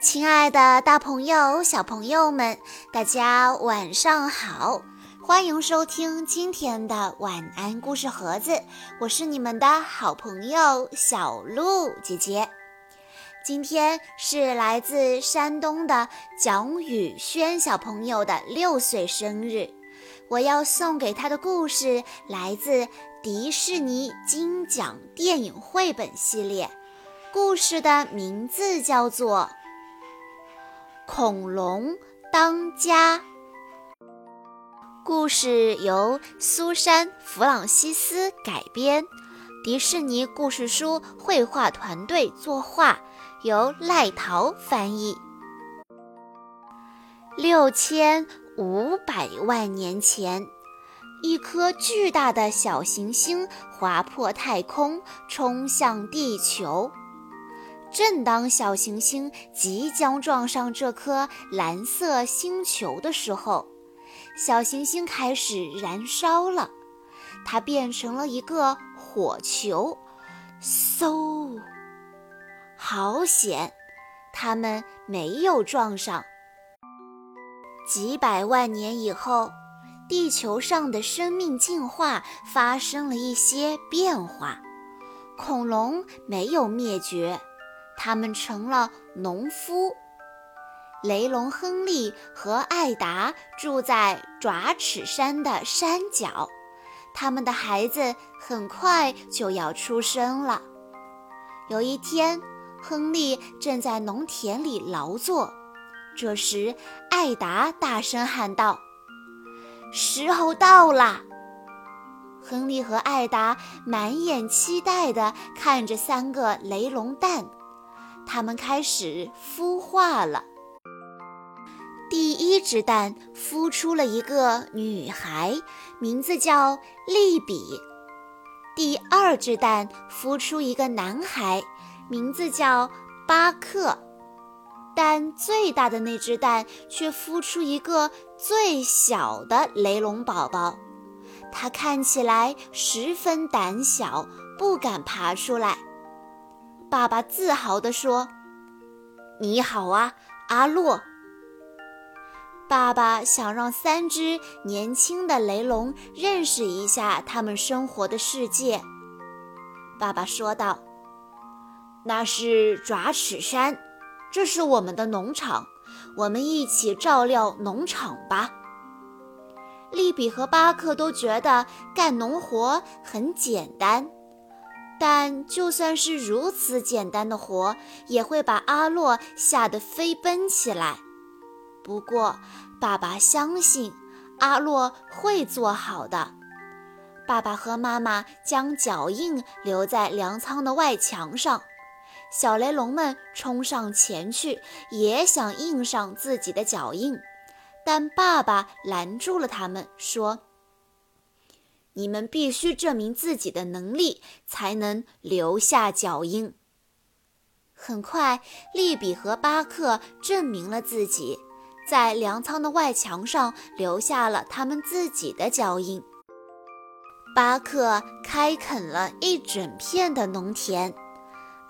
亲爱的，大朋友、小朋友们，大家晚上好！欢迎收听今天的晚安故事盒子，我是你们的好朋友小鹿姐姐。今天是来自山东的蒋宇轩小朋友的六岁生日，我要送给他的故事来自迪士尼金奖电影绘本系列，故事的名字叫做。恐龙当家，故事由苏珊·弗朗西斯改编，迪士尼故事书绘画团队作画，由赖桃翻译。六千五百万年前，一颗巨大的小行星划破太空，冲向地球。正当小行星即将撞上这颗蓝色星球的时候，小行星开始燃烧了，它变成了一个火球。嗖！好险，它们没有撞上。几百万年以后，地球上的生命进化发生了一些变化，恐龙没有灭绝。他们成了农夫。雷龙亨利和艾达住在爪齿山的山脚，他们的孩子很快就要出生了。有一天，亨利正在农田里劳作，这时艾达大声喊道：“时候到了！”亨利和艾达满眼期待地看着三个雷龙蛋。它们开始孵化了。第一只蛋孵出了一个女孩，名字叫利比；第二只蛋孵出一个男孩，名字叫巴克。但最大的那只蛋却孵出一个最小的雷龙宝宝，它看起来十分胆小，不敢爬出来。爸爸自豪地说：“你好啊，阿洛。”爸爸想让三只年轻的雷龙认识一下他们生活的世界。爸爸说道：“那是爪齿山，这是我们的农场，我们一起照料农场吧。”利比和巴克都觉得干农活很简单。但就算是如此简单的活，也会把阿洛吓得飞奔起来。不过，爸爸相信阿洛会做好的。爸爸和妈妈将脚印留在粮仓的外墙上，小雷龙们冲上前去，也想印上自己的脚印，但爸爸拦住了他们，说。你们必须证明自己的能力，才能留下脚印。很快，利比和巴克证明了自己，在粮仓的外墙上留下了他们自己的脚印。巴克开垦了一整片的农田，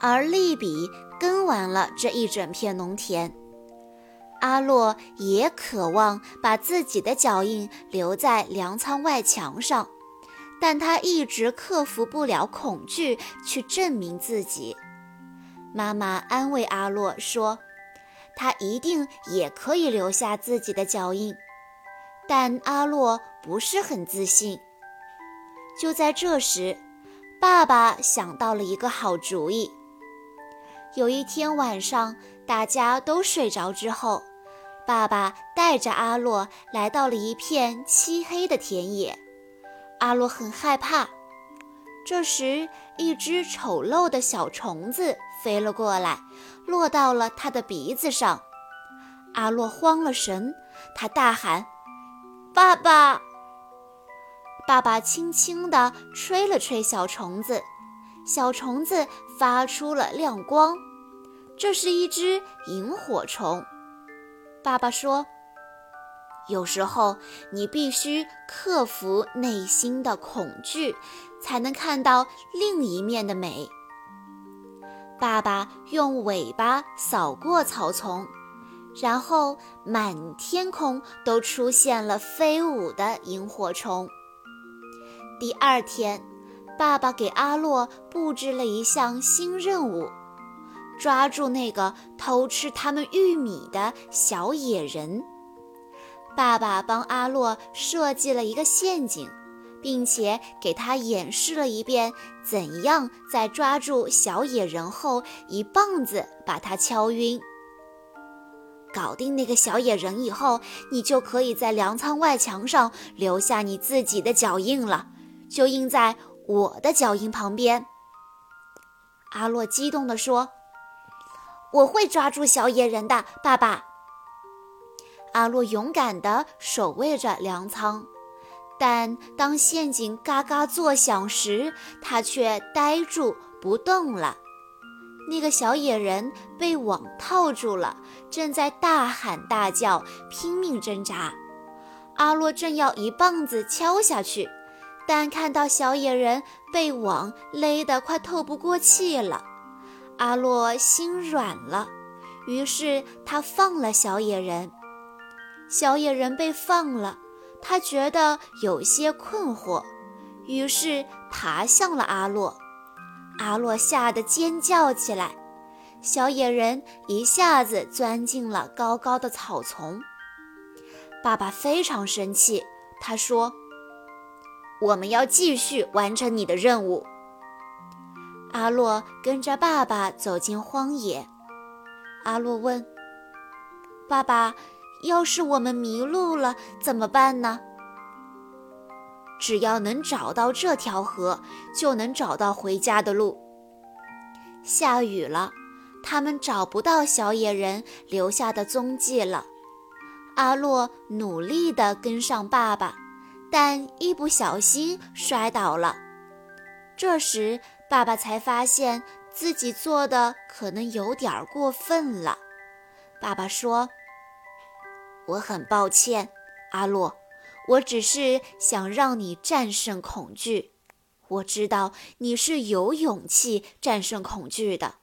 而利比耕完了这一整片农田。阿洛也渴望把自己的脚印留在粮仓外墙上。但他一直克服不了恐惧，去证明自己。妈妈安慰阿洛说：“他一定也可以留下自己的脚印。”但阿洛不是很自信。就在这时，爸爸想到了一个好主意。有一天晚上，大家都睡着之后，爸爸带着阿洛来到了一片漆黑的田野。阿洛很害怕。这时，一只丑陋的小虫子飞了过来，落到了他的鼻子上。阿洛慌了神，他大喊：“爸爸！”爸爸轻轻地吹了吹小虫子，小虫子发出了亮光。这是一只萤火虫。爸爸说。有时候，你必须克服内心的恐惧，才能看到另一面的美。爸爸用尾巴扫过草丛，然后满天空都出现了飞舞的萤火虫。第二天，爸爸给阿洛布置了一项新任务：抓住那个偷吃他们玉米的小野人。爸爸帮阿洛设计了一个陷阱。并且给他演示了一遍，怎样在抓住小野人后一棒子把他敲晕。搞定那个小野人以后，你就可以在粮仓外墙上留下你自己的脚印了，就印在我的脚印旁边。阿洛激动地说：“我会抓住小野人的，爸爸。”阿洛勇敢地守卫着粮仓。但当陷阱嘎嘎作响时，他却呆住不动了。那个小野人被网套住了，正在大喊大叫，拼命挣扎。阿洛正要一棒子敲下去，但看到小野人被网勒得快透不过气了，阿洛心软了，于是他放了小野人。小野人被放了。他觉得有些困惑，于是爬向了阿洛。阿洛吓得尖叫起来，小野人一下子钻进了高高的草丛。爸爸非常生气，他说：“我们要继续完成你的任务。”阿洛跟着爸爸走进荒野。阿洛问：“爸爸？”要是我们迷路了怎么办呢？只要能找到这条河，就能找到回家的路。下雨了，他们找不到小野人留下的踪迹了。阿洛努力地跟上爸爸，但一不小心摔倒了。这时，爸爸才发现自己做的可能有点过分了。爸爸说。我很抱歉，阿洛，我只是想让你战胜恐惧。我知道你是有勇气战胜恐惧的。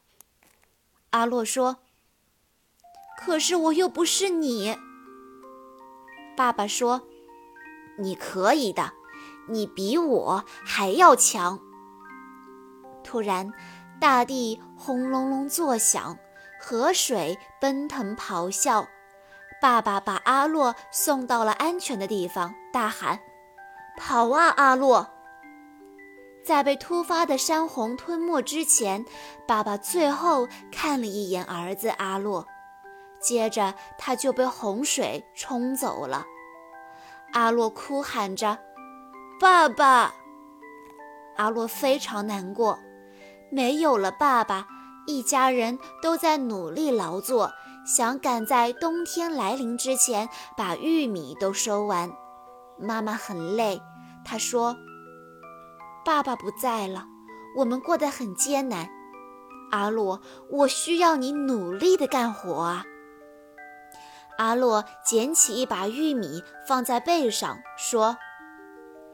阿洛说：“可是我又不是你。”爸爸说：“你可以的，你比我还要强。”突然，大地轰隆隆作响，河水奔腾咆哮。爸爸把阿洛送到了安全的地方，大喊：“跑啊，阿洛！”在被突发的山洪吞没之前，爸爸最后看了一眼儿子阿洛，接着他就被洪水冲走了。阿洛哭喊着：“爸爸！”阿洛非常难过，没有了爸爸，一家人都在努力劳作。想赶在冬天来临之前把玉米都收完，妈妈很累。她说：“爸爸不在了，我们过得很艰难。阿洛，我需要你努力的干活啊。”阿洛捡起一把玉米放在背上，说：“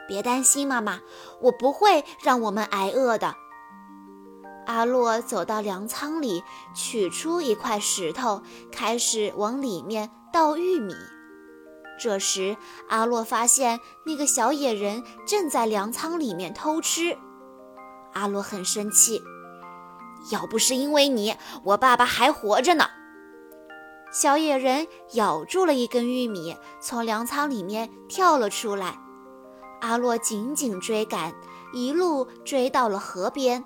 别担心，妈妈，我不会让我们挨饿的。”阿洛走到粮仓里，取出一块石头，开始往里面倒玉米。这时，阿洛发现那个小野人正在粮仓里面偷吃。阿洛很生气，要不是因为你，我爸爸还活着呢。小野人咬住了一根玉米，从粮仓里面跳了出来。阿洛紧紧追赶，一路追到了河边。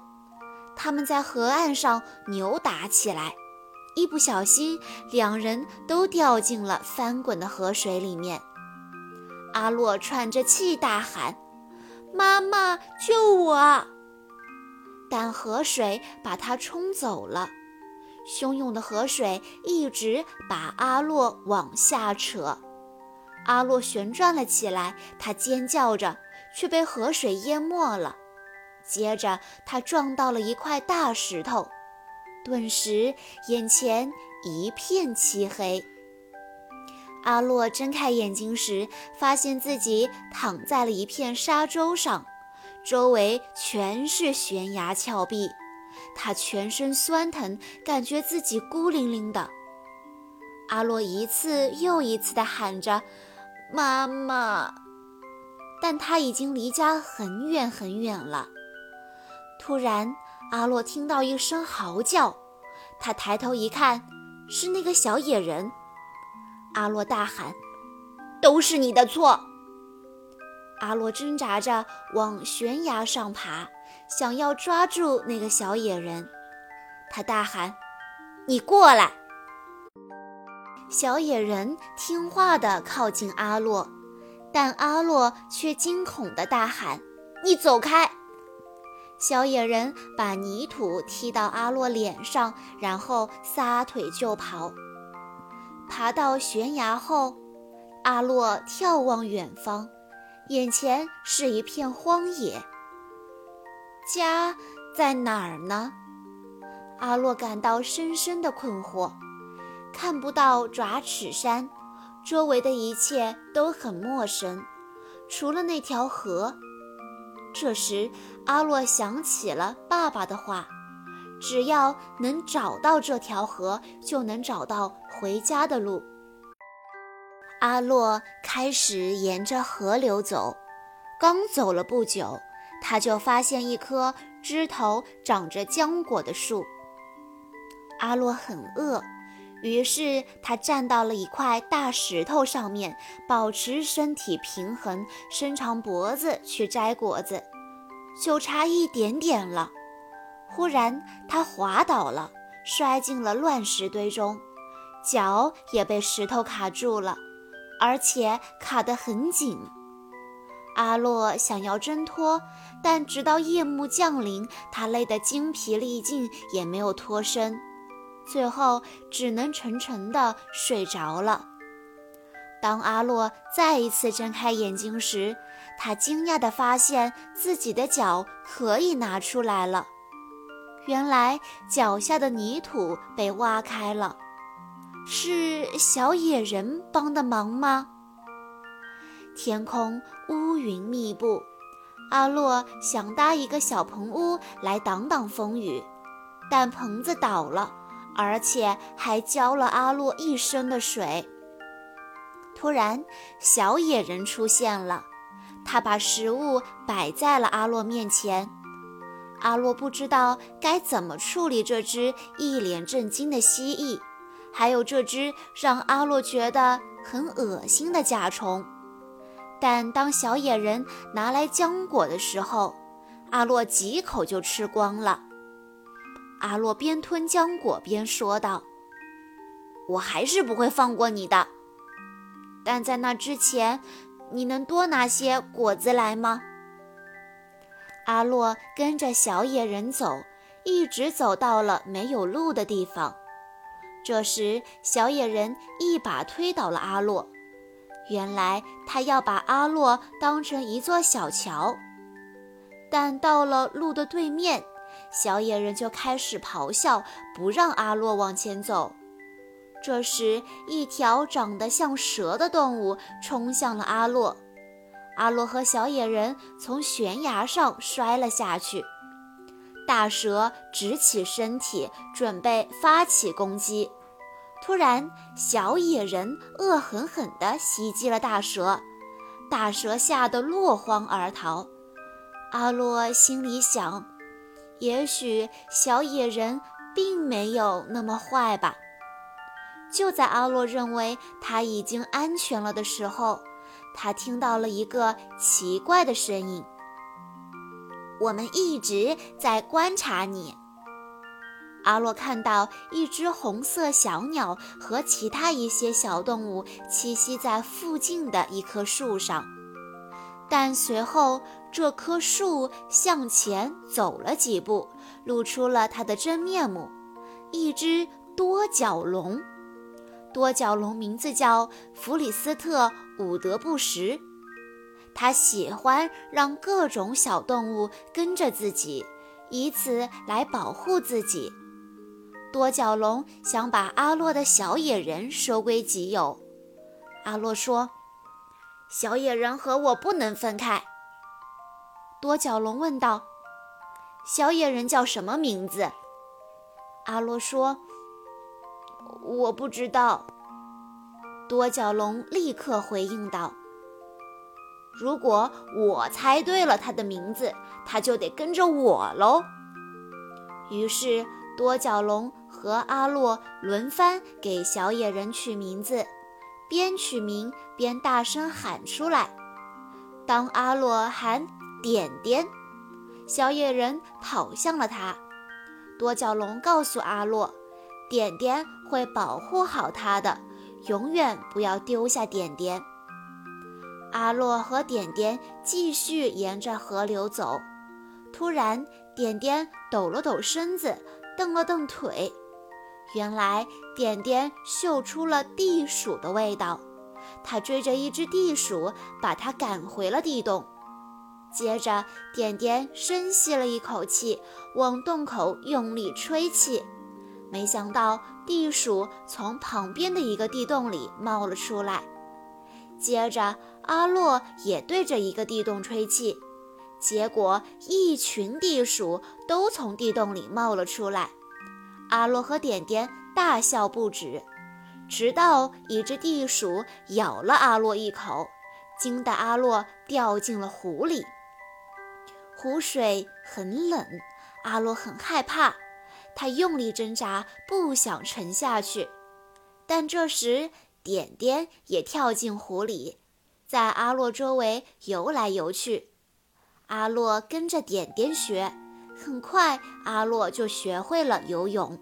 他们在河岸上扭打起来，一不小心，两人都掉进了翻滚的河水里面。阿洛喘着气大喊：“妈妈，救我！”但河水把他冲走了。汹涌的河水一直把阿洛往下扯，阿洛旋转了起来，他尖叫着，却被河水淹没了。接着，他撞到了一块大石头，顿时眼前一片漆黑。阿洛睁开眼睛时，发现自己躺在了一片沙洲上，周围全是悬崖峭壁，他全身酸疼，感觉自己孤零零的。阿洛一次又一次地喊着：“妈妈！”但他已经离家很远很远了。突然，阿洛听到一声嚎叫，他抬头一看，是那个小野人。阿洛大喊：“都是你的错！”阿洛挣扎着往悬崖上爬，想要抓住那个小野人。他大喊：“你过来！”小野人听话地靠近阿洛，但阿洛却惊恐地大喊：“你走开！”小野人把泥土踢到阿洛脸上，然后撒腿就跑。爬到悬崖后，阿洛眺望远方，眼前是一片荒野。家在哪儿呢？阿洛感到深深的困惑。看不到爪齿山，周围的一切都很陌生，除了那条河。这时，阿洛想起了爸爸的话：只要能找到这条河，就能找到回家的路。阿洛开始沿着河流走，刚走了不久，他就发现一棵枝头长着浆果的树。阿洛很饿。于是他站到了一块大石头上面，保持身体平衡，伸长脖子去摘果子，就差一点点了。忽然他滑倒了，摔进了乱石堆中，脚也被石头卡住了，而且卡得很紧。阿洛想要挣脱，但直到夜幕降临，他累得精疲力尽，也没有脱身。最后只能沉沉地睡着了。当阿洛再一次睁开眼睛时，他惊讶地发现自己的脚可以拿出来了。原来脚下的泥土被挖开了，是小野人帮的忙吗？天空乌云密布，阿洛想搭一个小棚屋来挡挡风雨，但棚子倒了。而且还浇了阿洛一身的水。突然，小野人出现了，他把食物摆在了阿洛面前。阿洛不知道该怎么处理这只一脸震惊的蜥蜴，还有这只让阿洛觉得很恶心的甲虫。但当小野人拿来浆果的时候，阿洛几口就吃光了。阿洛边吞浆果边说道：“我还是不会放过你的，但在那之前，你能多拿些果子来吗？”阿洛跟着小野人走，一直走到了没有路的地方。这时，小野人一把推倒了阿洛。原来他要把阿洛当成一座小桥，但到了路的对面。小野人就开始咆哮，不让阿洛往前走。这时，一条长得像蛇的动物冲向了阿洛，阿洛和小野人从悬崖上摔了下去。大蛇直起身体，准备发起攻击。突然，小野人恶狠狠地袭击了大蛇，大蛇吓得落荒而逃。阿洛心里想。也许小野人并没有那么坏吧。就在阿洛认为他已经安全了的时候，他听到了一个奇怪的声音：“我们一直在观察你。”阿洛看到一只红色小鸟和其他一些小动物栖息在附近的一棵树上，但随后。这棵树向前走了几步，露出了它的真面目——一只多角龙。多角龙名字叫弗里斯特·伍德布什，他喜欢让各种小动物跟着自己，以此来保护自己。多角龙想把阿洛的小野人收归己有。阿洛说：“小野人和我不能分开。”多角龙问道：“小野人叫什么名字？”阿洛说：“我不知道。”多角龙立刻回应道：“如果我猜对了他的名字，他就得跟着我喽。”于是多角龙和阿洛轮番给小野人取名字，边取名边大声喊出来。当阿洛喊“点点”，小野人跑向了他。多角龙告诉阿洛：“点点会保护好他的，永远不要丢下点点。”阿洛和点点继续沿着河流走。突然，点点抖了抖身子，蹬了蹬腿。原来，点点嗅出了地鼠的味道。他追着一只地鼠，把它赶回了地洞。接着，点点深吸了一口气，往洞口用力吹气。没想到，地鼠从旁边的一个地洞里冒了出来。接着，阿洛也对着一个地洞吹气，结果一群地鼠都从地洞里冒了出来。阿洛和点点大笑不止。直到一只地鼠咬了阿洛一口，惊得阿洛掉进了湖里。湖水很冷，阿洛很害怕，他用力挣扎，不想沉下去。但这时，点点也跳进湖里，在阿洛周围游来游去。阿洛跟着点点学，很快阿洛就学会了游泳。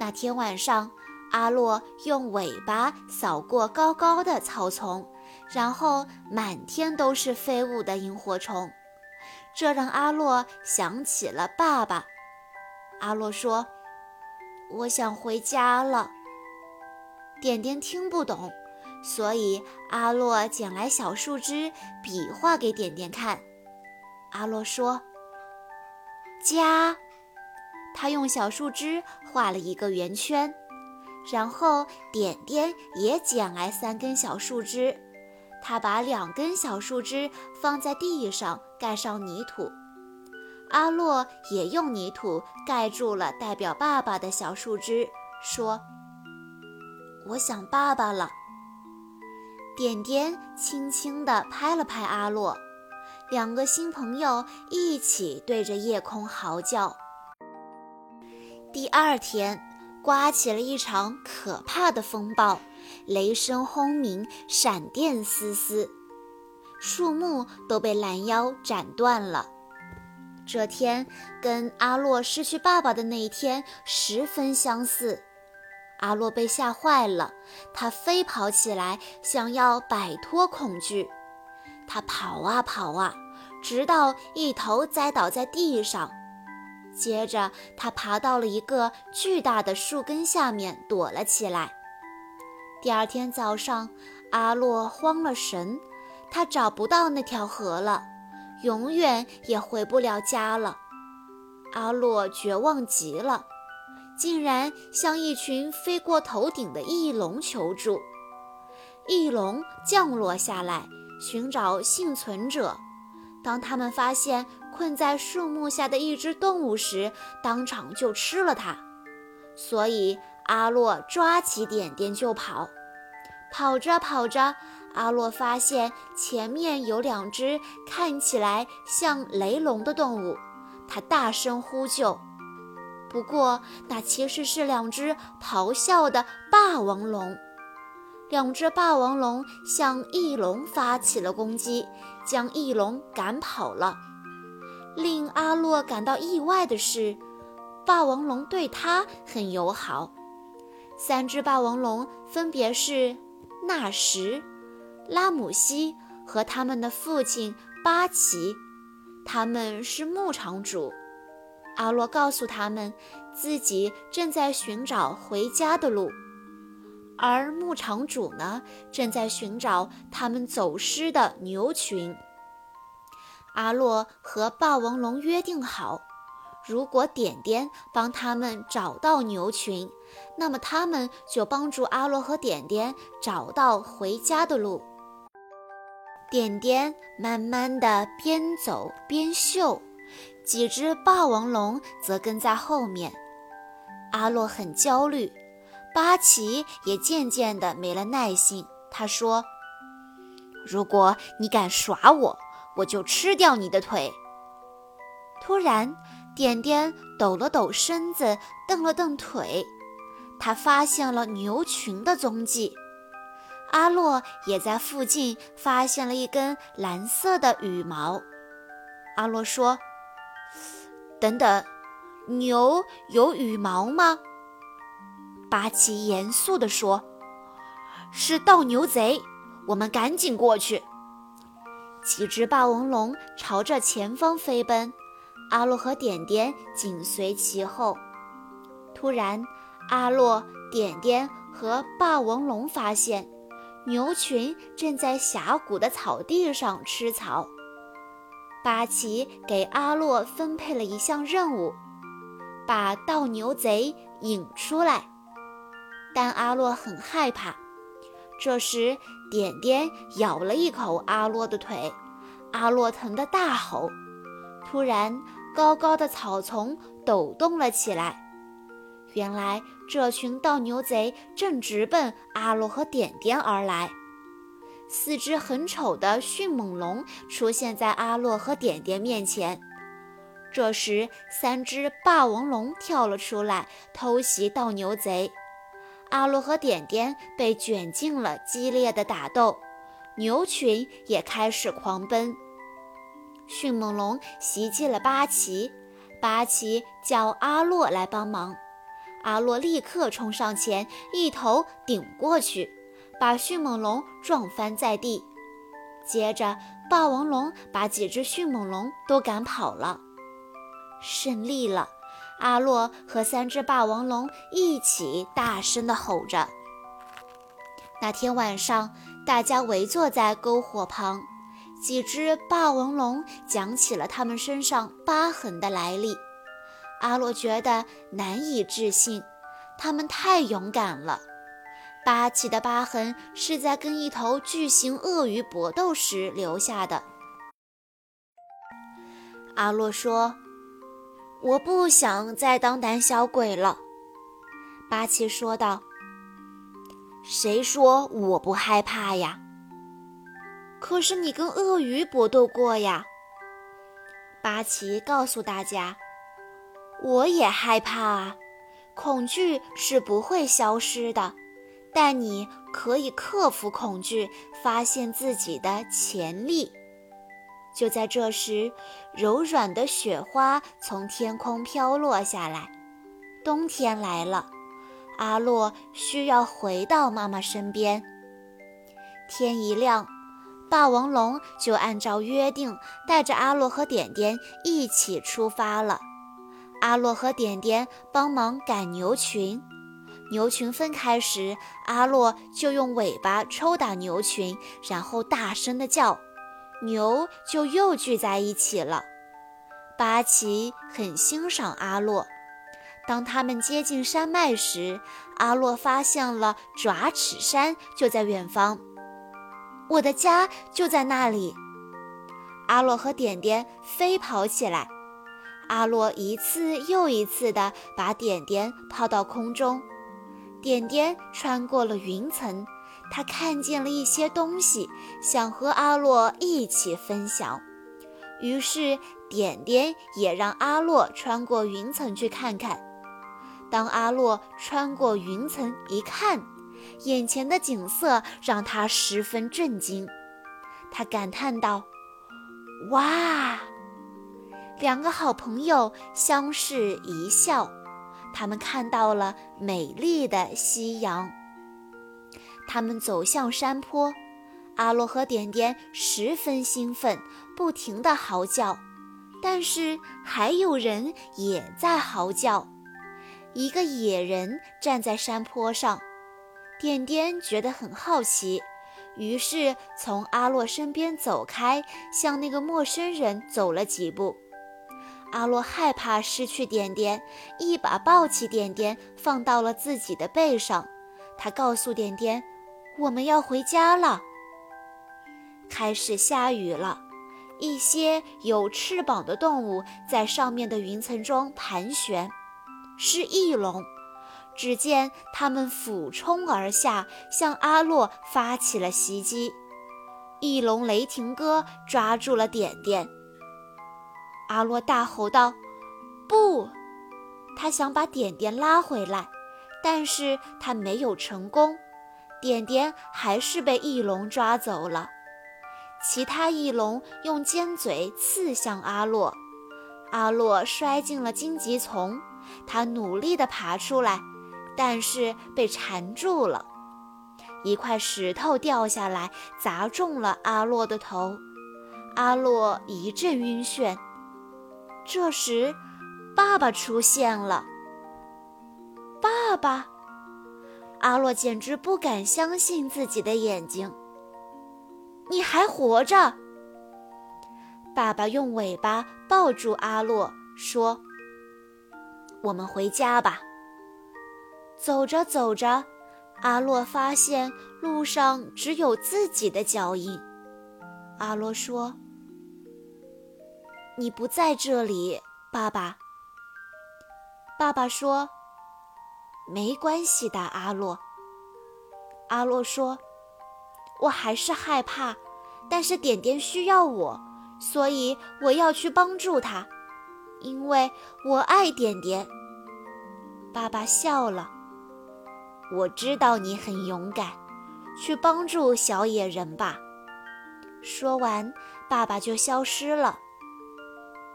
那天晚上。阿洛用尾巴扫过高高的草丛，然后满天都是飞舞的萤火虫，这让阿洛想起了爸爸。阿洛说：“我想回家了。”点点听不懂，所以阿洛捡来小树枝，比划给点点看。阿洛说：“家。”他用小树枝画了一个圆圈。然后点点也捡来三根小树枝，他把两根小树枝放在地上，盖上泥土。阿洛也用泥土盖住了代表爸爸的小树枝，说：“我想爸爸了。”点点轻轻地拍了拍阿洛，两个新朋友一起对着夜空嚎叫。第二天。刮起了一场可怕的风暴，雷声轰鸣，闪电嘶嘶，树木都被拦腰斩断了。这天跟阿洛失去爸爸的那一天十分相似。阿洛被吓坏了，他飞跑起来，想要摆脱恐惧。他跑啊跑啊，直到一头栽倒在地上。接着，他爬到了一个巨大的树根下面躲了起来。第二天早上，阿洛慌了神，他找不到那条河了，永远也回不了家了。阿洛绝望极了，竟然向一群飞过头顶的翼龙求助。翼龙降落下来，寻找幸存者。当他们发现困在树木下的一只动物时，当场就吃了它。所以阿洛抓起点点就跑。跑着跑着，阿洛发现前面有两只看起来像雷龙的动物，他大声呼救。不过那其实是两只咆哮的霸王龙。两只霸王龙向翼龙发起了攻击，将翼龙赶跑了。令阿洛感到意外的是，霸王龙对他很友好。三只霸王龙分别是纳什、拉姆西和他们的父亲巴奇，他们是牧场主。阿洛告诉他们，自己正在寻找回家的路。而牧场主呢，正在寻找他们走失的牛群。阿洛和霸王龙约定好，如果点点帮他们找到牛群，那么他们就帮助阿洛和点点找到回家的路。点点慢慢的边走边嗅，几只霸王龙则跟在后面。阿洛很焦虑，巴奇也渐渐的没了耐性。他说：“如果你敢耍我，我就吃掉你的腿。”突然，点点抖了抖身子，蹬了蹬腿，他发现了牛群的踪迹。阿洛也在附近发现了一根蓝色的羽毛。阿洛说：“等等，牛有羽毛吗？”巴奇严肃地说：“是盗牛贼，我们赶紧过去。”几只霸王龙朝着前方飞奔，阿洛和点点紧随其后。突然，阿洛、点点和霸王龙发现。牛群正在峡谷的草地上吃草。巴奇给阿洛分配了一项任务，把盗牛贼引出来。但阿洛很害怕。这时，点点咬了一口阿洛的腿，阿洛疼得大吼。突然，高高的草丛抖动了起来。原来这群盗牛贼正直奔阿洛和点点而来。四只很丑的迅猛龙出现在阿洛和点点面前。这时，三只霸王龙跳了出来，偷袭盗牛贼。阿洛和点点被卷进了激烈的打斗，牛群也开始狂奔。迅猛龙袭击了巴奇，巴奇叫阿洛来帮忙。阿洛立刻冲上前，一头顶过去，把迅猛龙撞翻在地。接着，霸王龙把几只迅猛龙都赶跑了。胜利了！阿洛和三只霸王龙一起大声地吼着。那天晚上，大家围坐在篝火旁，几只霸王龙讲起了他们身上疤痕的来历。阿洛觉得难以置信，他们太勇敢了。巴奇的疤痕是在跟一头巨型鳄鱼搏斗时留下的。阿洛说：“我不想再当胆小鬼了。”巴奇说道：“谁说我不害怕呀？可是你跟鳄鱼搏斗过呀。”巴奇告诉大家。我也害怕啊，恐惧是不会消失的，但你可以克服恐惧，发现自己的潜力。就在这时，柔软的雪花从天空飘落下来，冬天来了，阿洛需要回到妈妈身边。天一亮，霸王龙就按照约定带着阿洛和点点一起出发了。阿洛和点点帮忙赶牛群，牛群分开时，阿洛就用尾巴抽打牛群，然后大声地叫，牛就又聚在一起了。巴奇很欣赏阿洛。当他们接近山脉时，阿洛发现了爪齿山就在远方，我的家就在那里。阿洛和点点飞跑起来。阿洛一次又一次地把点点抛到空中，点点穿过了云层，他看见了一些东西，想和阿洛一起分享。于是，点点也让阿洛穿过云层去看看。当阿洛穿过云层一看，眼前的景色让他十分震惊，他感叹道：“哇！”两个好朋友相视一笑，他们看到了美丽的夕阳。他们走向山坡，阿洛和点点十分兴奋，不停地嚎叫。但是还有人也在嚎叫。一个野人站在山坡上，点点觉得很好奇，于是从阿洛身边走开，向那个陌生人走了几步。阿洛害怕失去点点，一把抱起点点，放到了自己的背上。他告诉点点：“我们要回家了。”开始下雨了，一些有翅膀的动物在上面的云层中盘旋，是翼龙。只见它们俯冲而下，向阿洛发起了袭击。翼龙雷霆哥抓住了点点。阿洛大吼道：“不！”他想把点点拉回来，但是他没有成功。点点还是被翼龙抓走了。其他翼龙用尖嘴刺向阿洛，阿洛摔进了荆棘丛。他努力地爬出来，但是被缠住了。一块石头掉下来，砸中了阿洛的头。阿洛一阵晕眩。这时，爸爸出现了。爸爸，阿洛简直不敢相信自己的眼睛。你还活着！爸爸用尾巴抱住阿洛，说：“我们回家吧。”走着走着，阿洛发现路上只有自己的脚印。阿洛说：“你不在这里，爸爸。”爸爸说：“没关系的，阿洛。”阿洛说。我还是害怕，但是点点需要我，所以我要去帮助他，因为我爱点点。爸爸笑了，我知道你很勇敢，去帮助小野人吧。说完，爸爸就消失了。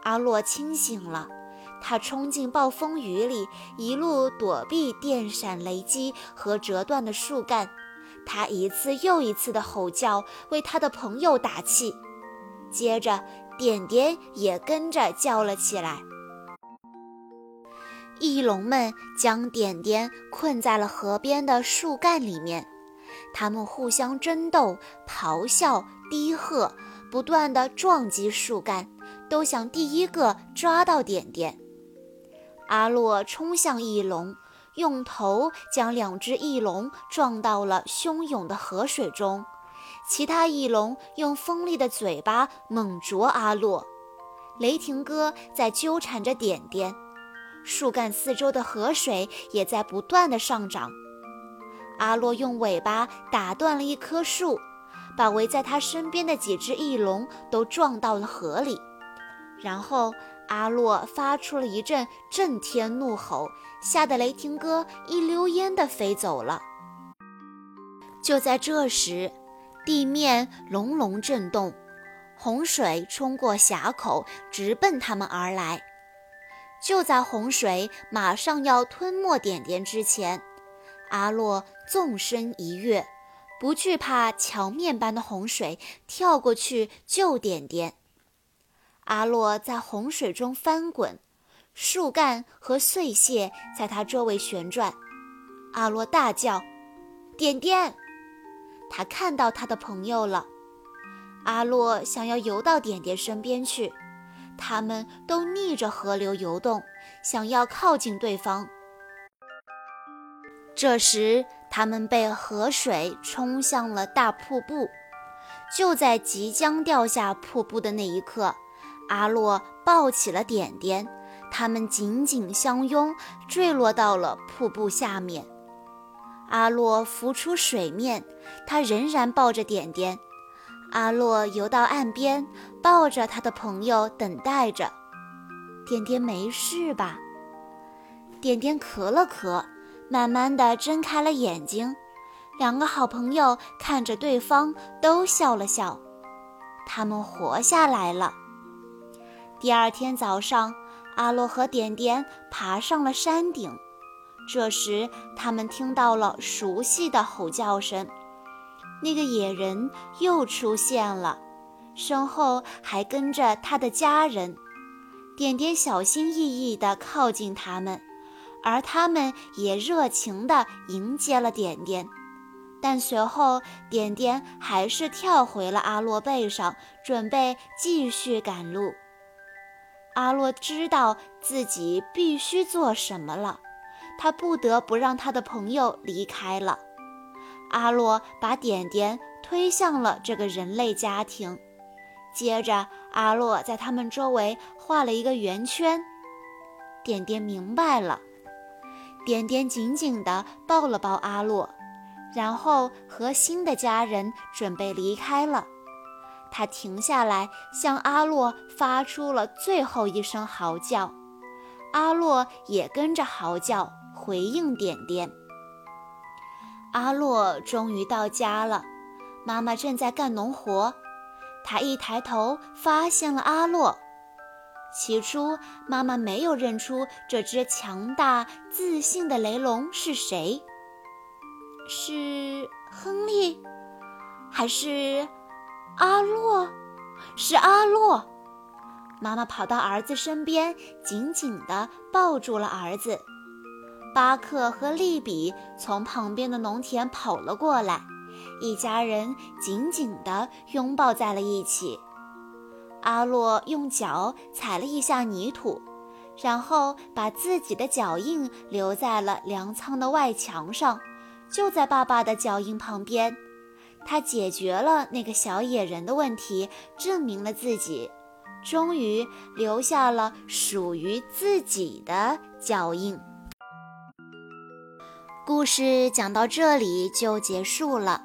阿洛清醒了，他冲进暴风雨里，一路躲避电闪雷击和折断的树干。他一次又一次的吼叫，为他的朋友打气。接着，点点也跟着叫了起来。翼龙们将点点困在了河边的树干里面，他们互相争斗、咆哮、低喝，不断的撞击树干，都想第一个抓到点点。阿洛冲向翼龙。用头将两只翼龙撞到了汹涌的河水中，其他翼龙用锋利的嘴巴猛啄阿洛。雷霆哥在纠缠着点点，树干四周的河水也在不断的上涨。阿洛用尾巴打断了一棵树，把围在他身边的几只翼龙都撞到了河里，然后。阿洛发出了一阵震天怒吼，吓得雷霆哥一溜烟地飞走了。就在这时，地面隆隆震动，洪水冲过峡口，直奔他们而来。就在洪水马上要吞没点点之前，阿洛纵身一跃，不惧怕桥面般的洪水，跳过去救点点。阿洛在洪水中翻滚，树干和碎屑在他周围旋转。阿洛大叫：“点点！”他看到他的朋友了。阿洛想要游到点点身边去，他们都逆着河流游动，想要靠近对方。这时，他们被河水冲向了大瀑布。就在即将掉下瀑布的那一刻。阿洛抱起了点点，他们紧紧相拥，坠落到了瀑布下面。阿洛浮出水面，他仍然抱着点点。阿洛游到岸边，抱着他的朋友，等待着。点点没事吧？点点咳了咳，慢慢的睁开了眼睛。两个好朋友看着对方，都笑了笑。他们活下来了。第二天早上，阿洛和点点爬上了山顶。这时，他们听到了熟悉的吼叫声，那个野人又出现了，身后还跟着他的家人。点点小心翼翼地靠近他们，而他们也热情地迎接了点点。但随后，点点还是跳回了阿洛背上，准备继续赶路。阿洛知道自己必须做什么了，他不得不让他的朋友离开了。阿洛把点点推向了这个人类家庭，接着阿洛在他们周围画了一个圆圈。点点明白了，点点紧紧地抱了抱阿洛，然后和新的家人准备离开了。他停下来，向阿洛发出了最后一声嚎叫，阿洛也跟着嚎叫回应点点。阿洛终于到家了，妈妈正在干农活，他一抬头发现了阿洛。起初，妈妈没有认出这只强大自信的雷龙是谁，是亨利，还是？阿洛，是阿洛。妈妈跑到儿子身边，紧紧地抱住了儿子。巴克和利比从旁边的农田跑了过来，一家人紧紧地拥抱在了一起。阿洛用脚踩了一下泥土，然后把自己的脚印留在了粮仓的外墙上，就在爸爸的脚印旁边。他解决了那个小野人的问题，证明了自己，终于留下了属于自己的脚印。故事讲到这里就结束了。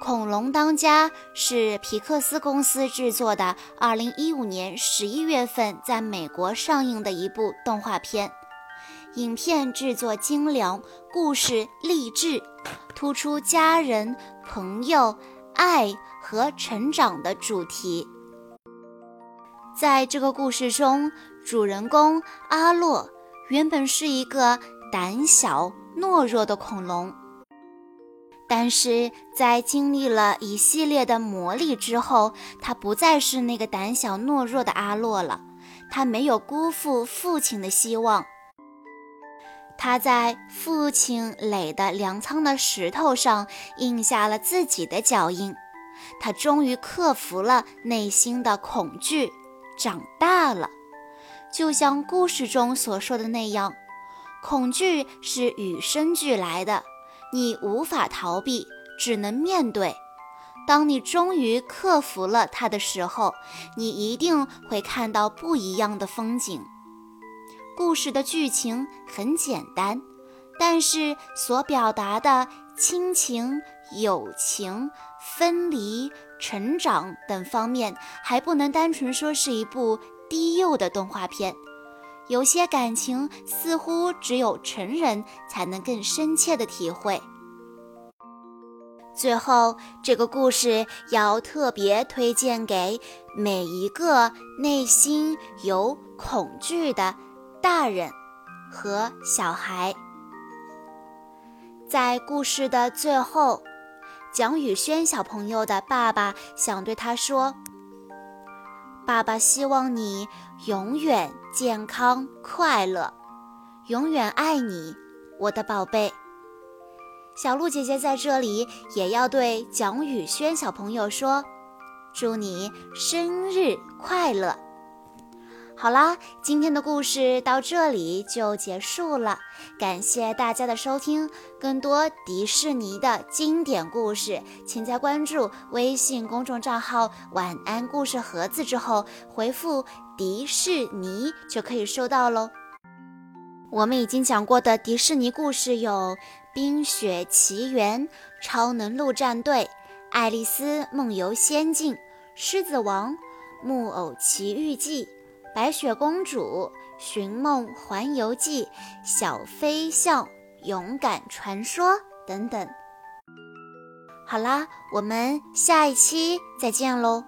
《恐龙当家》是皮克斯公司制作的，2015年11月份在美国上映的一部动画片。影片制作精良，故事励志，突出家人、朋友、爱和成长的主题。在这个故事中，主人公阿洛原本是一个胆小懦弱的恐龙，但是在经历了一系列的磨砺之后，他不再是那个胆小懦弱的阿洛了。他没有辜负父亲的希望。他在父亲垒的粮仓的石头上印下了自己的脚印。他终于克服了内心的恐惧，长大了。就像故事中所说的那样，恐惧是与生俱来的，你无法逃避，只能面对。当你终于克服了它的时候，你一定会看到不一样的风景。故事的剧情很简单，但是所表达的亲情、友情、分离、成长等方面，还不能单纯说是一部低幼的动画片。有些感情似乎只有成人才能更深切的体会。最后，这个故事要特别推荐给每一个内心有恐惧的。大人和小孩，在故事的最后，蒋宇轩小朋友的爸爸想对他说：“爸爸希望你永远健康快乐，永远爱你，我的宝贝。”小鹿姐姐在这里也要对蒋宇轩小朋友说：“祝你生日快乐！”好啦，今天的故事到这里就结束了，感谢大家的收听。更多迪士尼的经典故事，请在关注微信公众账号“晚安故事盒子”之后回复“迪士尼”就可以收到喽。我们已经讲过的迪士尼故事有《冰雪奇缘》《超能陆战队》《爱丽丝梦游仙境》《狮子王》《木偶奇遇记》。白雪公主、寻梦环游记、小飞象、勇敢传说等等。好啦，我们下一期再见喽。